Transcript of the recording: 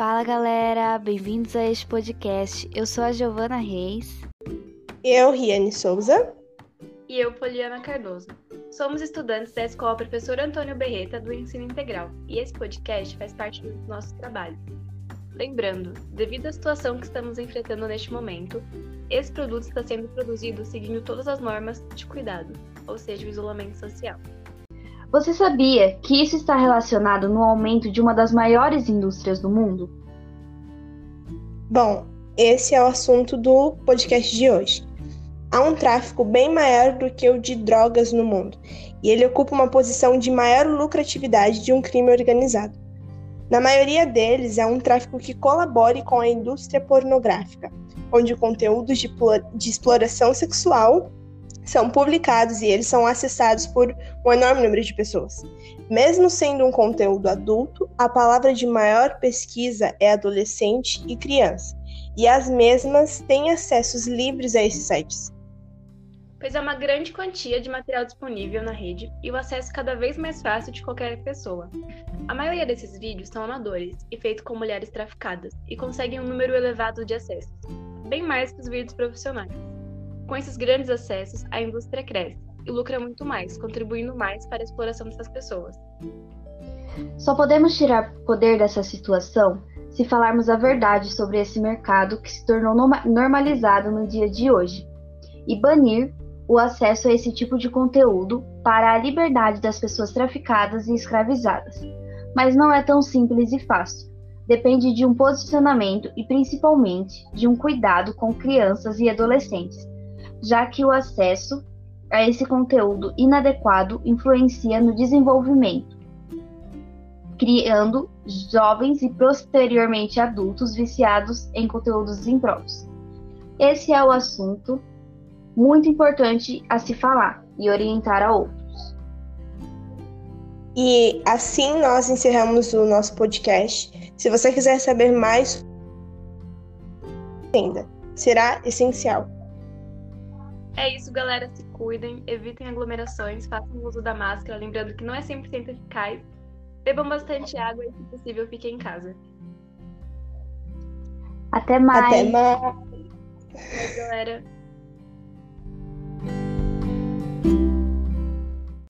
Fala galera, bem-vindos a este podcast. Eu sou a Giovana Reis. Eu, Riane Souza. E eu, Poliana Cardoso. Somos estudantes da Escola Professor Antônio Berreta do Ensino Integral e esse podcast faz parte do nosso trabalho. Lembrando, devido à situação que estamos enfrentando neste momento, esse produto está sendo produzido seguindo todas as normas de cuidado, ou seja, o isolamento social. Você sabia que isso está relacionado no aumento de uma das maiores indústrias do mundo? Bom, esse é o assunto do podcast de hoje. Há um tráfico bem maior do que o de drogas no mundo, e ele ocupa uma posição de maior lucratividade de um crime organizado. Na maioria deles, é um tráfico que colabore com a indústria pornográfica, onde conteúdos de, de exploração sexual são publicados e eles são acessados por um enorme número de pessoas. Mesmo sendo um conteúdo adulto, a palavra de maior pesquisa é adolescente e criança, e as mesmas têm acessos livres a esses sites. Pois é uma grande quantia de material disponível na rede e o acesso cada vez mais fácil de qualquer pessoa. A maioria desses vídeos são amadores e feitos com mulheres traficadas e conseguem um número elevado de acessos, bem mais que os vídeos profissionais. Com esses grandes acessos, a indústria cresce e lucra muito mais, contribuindo mais para a exploração dessas pessoas. Só podemos tirar poder dessa situação se falarmos a verdade sobre esse mercado que se tornou normalizado no dia de hoje e banir o acesso a esse tipo de conteúdo para a liberdade das pessoas traficadas e escravizadas. Mas não é tão simples e fácil. Depende de um posicionamento e principalmente de um cuidado com crianças e adolescentes, já que o acesso a esse conteúdo inadequado influencia no desenvolvimento, criando jovens e posteriormente adultos viciados em conteúdos impróprios. Esse é o assunto muito importante a se falar e orientar a outros. E assim nós encerramos o nosso podcast. Se você quiser saber mais, ainda será essencial. É isso, galera. Se cuidem, evitem aglomerações, façam uso da máscara, lembrando que não é 100% eficaz. Bebam bastante água e, se possível, fiquem em casa. Até mais. Até mais. Galera.